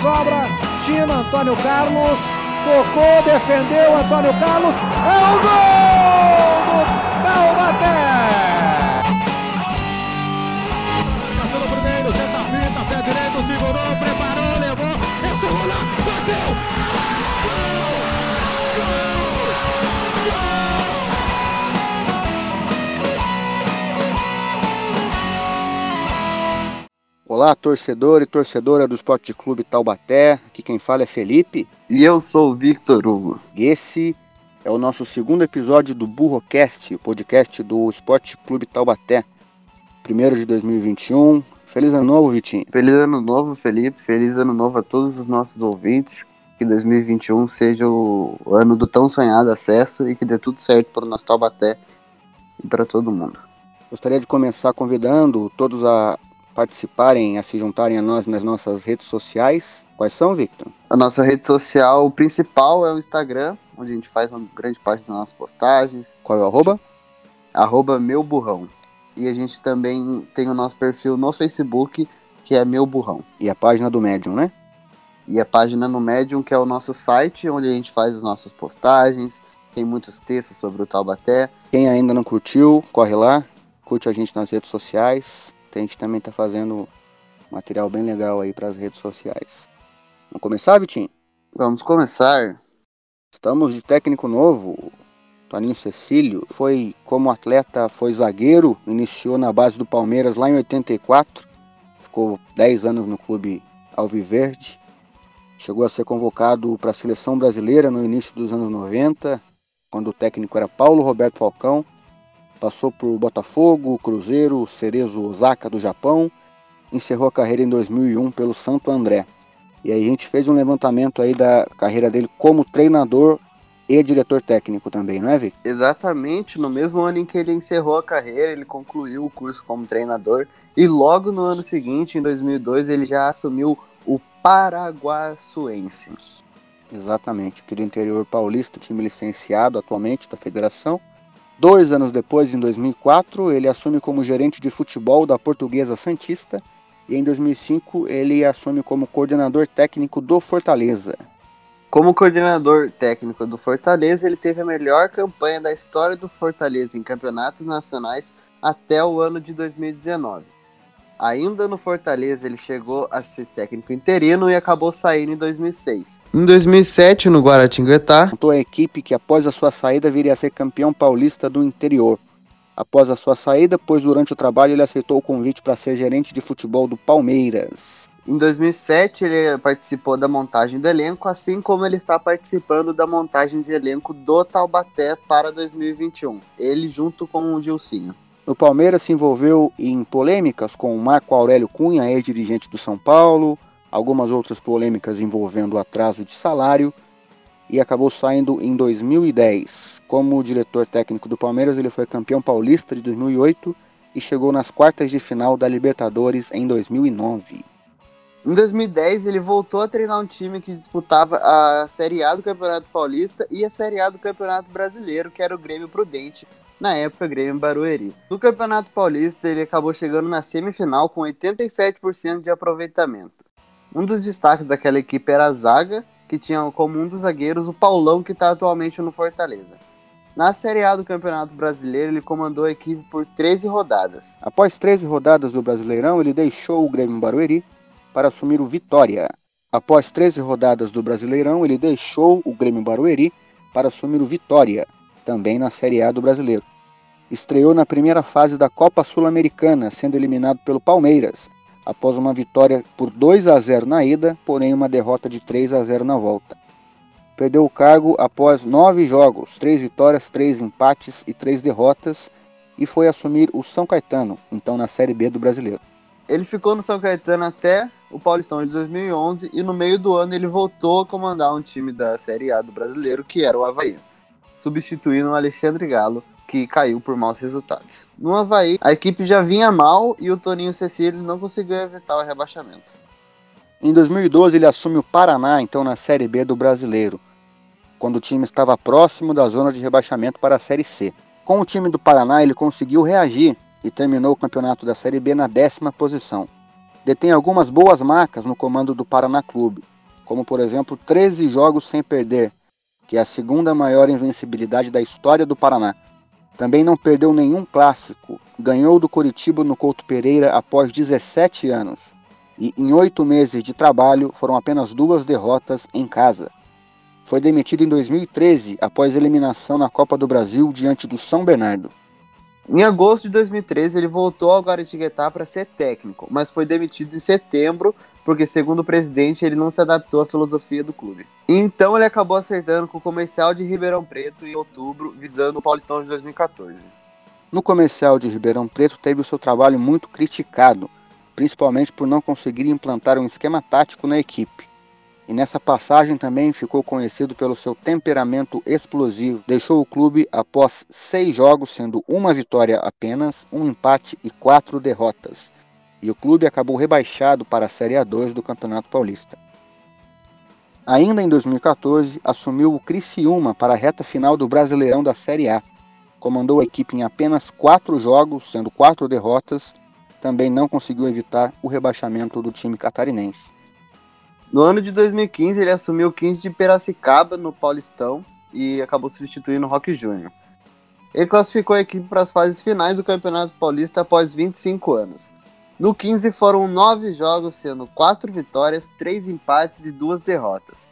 sobra. China, Antônio Carlos. Tocou, defendeu Antônio Carlos. É o gol do Taubaté! Marcação no primeiro, tenta a pé direito, segurou, preparou, levou, esse rola, bateu! Olá, torcedor e torcedora do Esporte Clube Taubaté. Aqui quem fala é Felipe. E eu sou o Victor Hugo. Esse é o nosso segundo episódio do Burrocast, o podcast do Esporte Clube Taubaté. Primeiro de 2021. Feliz ano novo, Vitinho. Feliz ano novo, Felipe. Feliz ano novo a todos os nossos ouvintes. Que 2021 seja o ano do tão sonhado acesso e que dê tudo certo para o nosso Taubaté e para todo mundo. Gostaria de começar convidando todos a participarem, a se juntarem a nós nas nossas redes sociais. Quais são, Victor? A nossa rede social principal é o Instagram, onde a gente faz uma grande parte das nossas postagens. Qual é o arroba? Arroba meu burrão. E a gente também tem o nosso perfil no Facebook, que é meu burrão. E a página do Medium, né? E a página no Medium, que é o nosso site, onde a gente faz as nossas postagens. Tem muitos textos sobre o Taubaté. Quem ainda não curtiu, corre lá, curte a gente nas redes sociais. A gente também está fazendo material bem legal aí para as redes sociais. Vamos começar, Vitinho? Vamos começar. Estamos de técnico novo. Toninho Cecílio foi como atleta, foi zagueiro, iniciou na base do Palmeiras lá em 84, ficou 10 anos no clube Alviverde, chegou a ser convocado para a seleção brasileira no início dos anos 90, quando o técnico era Paulo Roberto Falcão, passou por Botafogo, Cruzeiro, Cerezo Osaka do Japão, encerrou a carreira em 2001 pelo Santo André. E aí a gente fez um levantamento aí da carreira dele como treinador e diretor técnico também, não é, Vic? Exatamente, no mesmo ano em que ele encerrou a carreira, ele concluiu o curso como treinador e logo no ano seguinte, em 2002, ele já assumiu o Paraguaçuense. Exatamente, aqui do interior paulista, time licenciado atualmente da federação. Dois anos depois, em 2004, ele assume como gerente de futebol da Portuguesa Santista e em 2005 ele assume como coordenador técnico do Fortaleza. Como coordenador técnico do Fortaleza, ele teve a melhor campanha da história do Fortaleza em campeonatos nacionais até o ano de 2019. Ainda no Fortaleza, ele chegou a ser técnico interino e acabou saindo em 2006. Em 2007, no Guaratinguetá, montou a equipe que após a sua saída viria a ser campeão paulista do interior. Após a sua saída, pois durante o trabalho ele aceitou o convite para ser gerente de futebol do Palmeiras. Em 2007, ele participou da montagem do elenco, assim como ele está participando da montagem de elenco do Taubaté para 2021. Ele junto com o Gilcinho. No Palmeiras se envolveu em polêmicas com Marco Aurélio Cunha, ex-dirigente do São Paulo, algumas outras polêmicas envolvendo atraso de salário e acabou saindo em 2010. Como diretor técnico do Palmeiras, ele foi campeão paulista de 2008 e chegou nas quartas de final da Libertadores em 2009. Em 2010, ele voltou a treinar um time que disputava a Série A do Campeonato Paulista e a Série A do Campeonato Brasileiro, que era o Grêmio Prudente, na época Grêmio Barueri. No Campeonato Paulista, ele acabou chegando na semifinal com 87% de aproveitamento. Um dos destaques daquela equipe era a zaga, que tinha como um dos zagueiros o Paulão, que está atualmente no Fortaleza. Na Série A do Campeonato Brasileiro, ele comandou a equipe por 13 rodadas. Após 13 rodadas do Brasileirão, ele deixou o Grêmio Barueri para assumir o Vitória. Após 13 rodadas do Brasileirão, ele deixou o Grêmio Barueri para assumir o Vitória, também na Série A do Brasileiro. Estreou na primeira fase da Copa Sul-Americana, sendo eliminado pelo Palmeiras, após uma vitória por 2 a 0 na ida, porém uma derrota de 3 a 0 na volta. Perdeu o cargo após nove jogos, três vitórias, três empates e três derrotas, e foi assumir o São Caetano, então na Série B do Brasileiro. Ele ficou no São Caetano até o Paulistão de 2011 e no meio do ano ele voltou a comandar um time da Série A do Brasileiro, que era o Havaí, substituindo o Alexandre Galo, que caiu por maus resultados. No Havaí, a equipe já vinha mal e o Toninho Cecílio não conseguiu evitar o rebaixamento. Em 2012 ele assume o Paraná, então na Série B do Brasileiro, quando o time estava próximo da zona de rebaixamento para a Série C. Com o time do Paraná ele conseguiu reagir e terminou o campeonato da Série B na décima posição. detém algumas boas marcas no comando do Paraná Clube, como por exemplo 13 jogos sem perder, que é a segunda maior invencibilidade da história do Paraná. Também não perdeu nenhum clássico, ganhou do Coritiba no Couto Pereira após 17 anos. E em oito meses de trabalho foram apenas duas derrotas em casa. Foi demitido em 2013 após eliminação na Copa do Brasil diante do São Bernardo. Em agosto de 2013, ele voltou ao Guaratinguetá para ser técnico, mas foi demitido em setembro porque, segundo o presidente, ele não se adaptou à filosofia do clube. Então, ele acabou acertando com o comercial de Ribeirão Preto em outubro, visando o Paulistão de 2014. No comercial de Ribeirão Preto, teve o seu trabalho muito criticado, principalmente por não conseguir implantar um esquema tático na equipe. E nessa passagem também ficou conhecido pelo seu temperamento explosivo. Deixou o clube após seis jogos, sendo uma vitória apenas, um empate e quatro derrotas. E o clube acabou rebaixado para a Série A2 do Campeonato Paulista. Ainda em 2014, assumiu o Criciúma para a reta final do Brasileirão da Série A. Comandou a equipe em apenas quatro jogos, sendo quatro derrotas. Também não conseguiu evitar o rebaixamento do time catarinense. No ano de 2015, ele assumiu o 15 de Piracicaba no Paulistão e acabou substituindo o Rock Júnior. Ele classificou a equipe para as fases finais do Campeonato Paulista após 25 anos. No 15 foram nove jogos, sendo quatro vitórias, três empates e duas derrotas.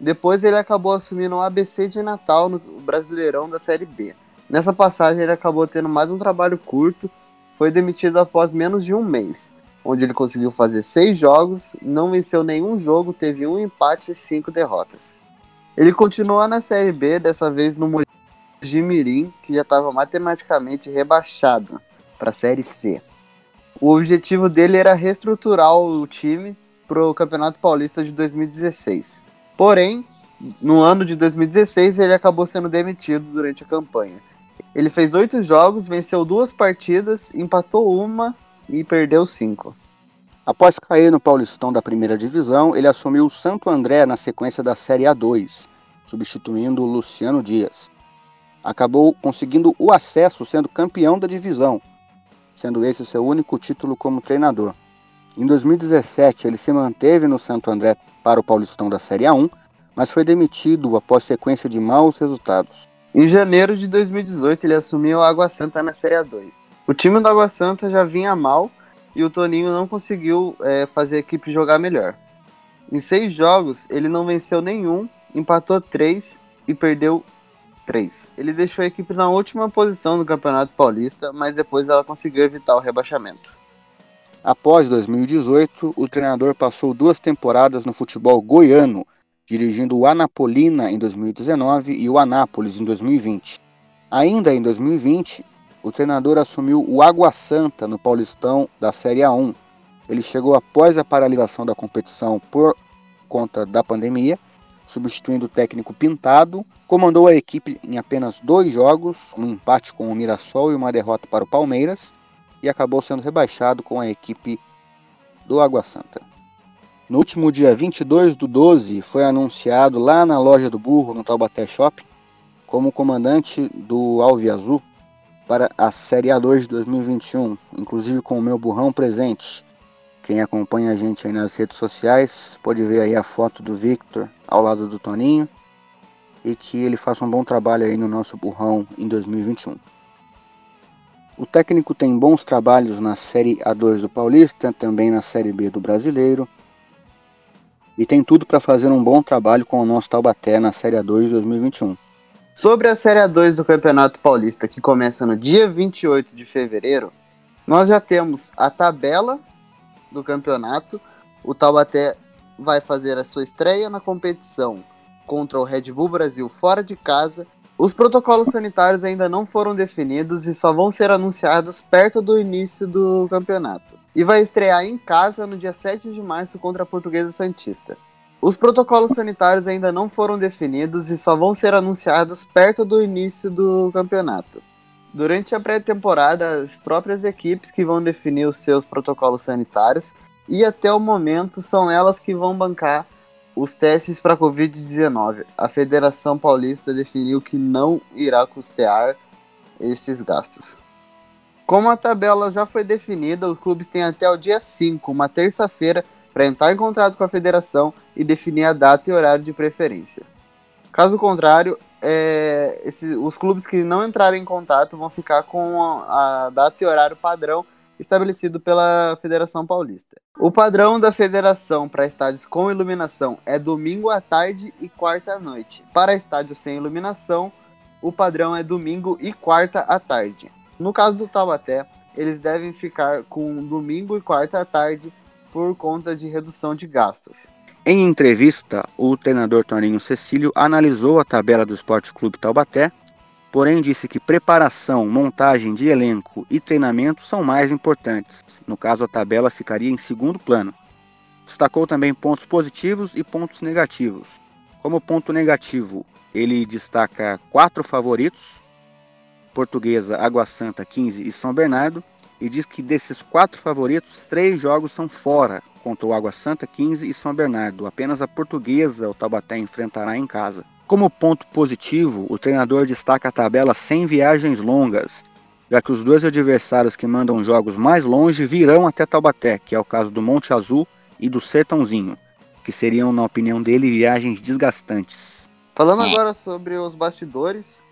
Depois ele acabou assumindo o ABC de Natal no Brasileirão da Série B. Nessa passagem ele acabou tendo mais um trabalho curto, foi demitido após menos de um mês onde ele conseguiu fazer seis jogos, não venceu nenhum jogo, teve um empate e cinco derrotas. Ele continuou na Série B, dessa vez no Mojimirim, que já estava matematicamente rebaixado para a Série C. O objetivo dele era reestruturar o time para o Campeonato Paulista de 2016. Porém, no ano de 2016, ele acabou sendo demitido durante a campanha. Ele fez oito jogos, venceu duas partidas, empatou uma e perdeu 5. Após cair no Paulistão da primeira divisão, ele assumiu o Santo André na sequência da Série A2, substituindo o Luciano Dias. Acabou conseguindo o acesso sendo campeão da divisão, sendo esse seu único título como treinador. Em 2017, ele se manteve no Santo André para o Paulistão da Série A1, mas foi demitido após sequência de maus resultados. Em janeiro de 2018, ele assumiu a Água Santa na Série A2. O time do Água Santa já vinha mal e o Toninho não conseguiu é, fazer a equipe jogar melhor. Em seis jogos, ele não venceu nenhum, empatou três e perdeu três. Ele deixou a equipe na última posição no Campeonato Paulista, mas depois ela conseguiu evitar o rebaixamento. Após 2018, o treinador passou duas temporadas no futebol goiano, dirigindo o Anapolina em 2019 e o Anápolis em 2020. Ainda em 2020, o treinador assumiu o Água Santa no Paulistão da Série A1. Ele chegou após a paralisação da competição por conta da pandemia, substituindo o técnico Pintado, comandou a equipe em apenas dois jogos, um empate com o Mirassol e uma derrota para o Palmeiras, e acabou sendo rebaixado com a equipe do Água Santa. No último dia 22 do 12, foi anunciado lá na loja do Burro, no Taubaté Shopping, como comandante do Alve Azul, para a Série A2 de 2021, inclusive com o meu burrão presente. Quem acompanha a gente aí nas redes sociais pode ver aí a foto do Victor ao lado do Toninho e que ele faça um bom trabalho aí no nosso burrão em 2021. O técnico tem bons trabalhos na Série A2 do Paulista, também na Série B do Brasileiro. E tem tudo para fazer um bom trabalho com o nosso Taubaté na Série A2 de 2021. Sobre a Série A2 do Campeonato Paulista, que começa no dia 28 de fevereiro, nós já temos a tabela do campeonato. O Taubaté vai fazer a sua estreia na competição contra o Red Bull Brasil fora de casa. Os protocolos sanitários ainda não foram definidos e só vão ser anunciados perto do início do campeonato. E vai estrear em casa no dia 7 de março contra a Portuguesa Santista. Os protocolos sanitários ainda não foram definidos e só vão ser anunciados perto do início do campeonato. Durante a pré-temporada, as próprias equipes que vão definir os seus protocolos sanitários e até o momento são elas que vão bancar os testes para Covid-19. A Federação Paulista definiu que não irá custear estes gastos. Como a tabela já foi definida, os clubes têm até o dia 5, uma terça-feira, para entrar em contrato com a federação e definir a data e horário de preferência. Caso contrário, é, os clubes que não entrarem em contato vão ficar com a, a data e horário padrão estabelecido pela Federação Paulista. O padrão da federação para estádios com iluminação é domingo à tarde e quarta à noite. Para estádios sem iluminação, o padrão é domingo e quarta à tarde. No caso do Taubaté, eles devem ficar com domingo e quarta à tarde por conta de redução de gastos. Em entrevista, o treinador Toninho Cecílio analisou a tabela do Esporte Clube Taubaté, porém disse que preparação, montagem de elenco e treinamento são mais importantes. No caso, a tabela ficaria em segundo plano. Destacou também pontos positivos e pontos negativos. Como ponto negativo, ele destaca quatro favoritos: Portuguesa, Água Santa, 15 e São Bernardo, e diz que desses quatro favoritos, três jogos são fora, contra o Água Santa, 15 e São Bernardo. Apenas a portuguesa o Taubaté enfrentará em casa. Como ponto positivo, o treinador destaca a tabela sem viagens longas, já que os dois adversários que mandam jogos mais longe virão até Taubaté, que é o caso do Monte Azul e do Sertãozinho, que seriam, na opinião dele, viagens desgastantes. Falando agora sobre os bastidores,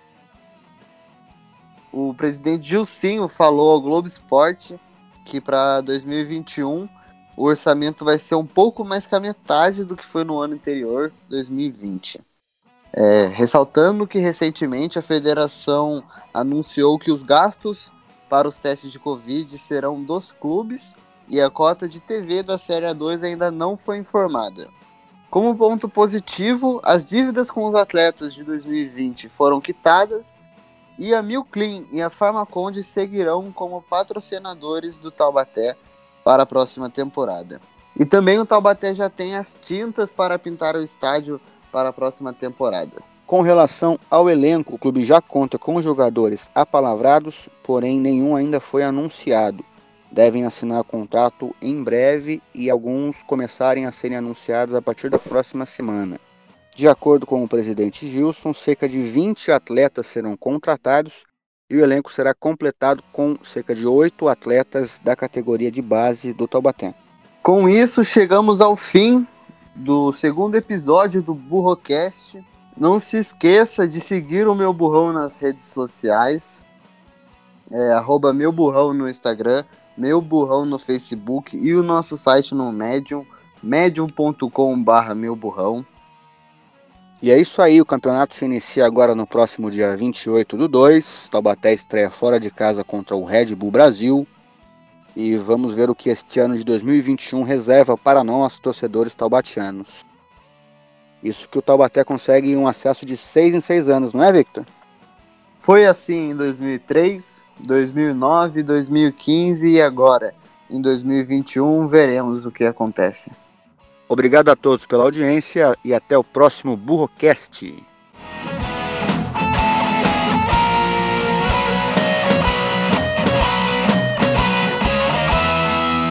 o presidente Gilcinho falou ao Globo Esporte que para 2021 o orçamento vai ser um pouco mais que a metade do que foi no ano anterior, 2020. É, ressaltando que recentemente a federação anunciou que os gastos para os testes de Covid serão dos clubes e a cota de TV da Série A2 ainda não foi informada. Como ponto positivo, as dívidas com os atletas de 2020 foram quitadas e a Milclean e a Farmaconde seguirão como patrocinadores do Taubaté para a próxima temporada. E também o Taubaté já tem as tintas para pintar o estádio para a próxima temporada. Com relação ao elenco, o clube já conta com jogadores apalavrados, porém nenhum ainda foi anunciado. Devem assinar contrato em breve e alguns começarem a serem anunciados a partir da próxima semana. De acordo com o presidente Gilson, cerca de 20 atletas serão contratados e o elenco será completado com cerca de oito atletas da categoria de base do Taubaté. Com isso, chegamos ao fim do segundo episódio do Burrocast. Não se esqueça de seguir o meu burrão nas redes sociais. É, arroba meu burrão no Instagram, meu burrão no Facebook e o nosso site no Medium, medium.com.br meu burrão. E é isso aí, o campeonato se inicia agora no próximo dia 28 do 2. Taubaté estreia fora de casa contra o Red Bull Brasil. E vamos ver o que este ano de 2021 reserva para nós, torcedores taubatianos. Isso que o Taubaté consegue um acesso de 6 em 6 anos, não é, Victor? Foi assim em 2003, 2009, 2015 e agora, em 2021, veremos o que acontece. Obrigado a todos pela audiência e até o próximo Burrocast.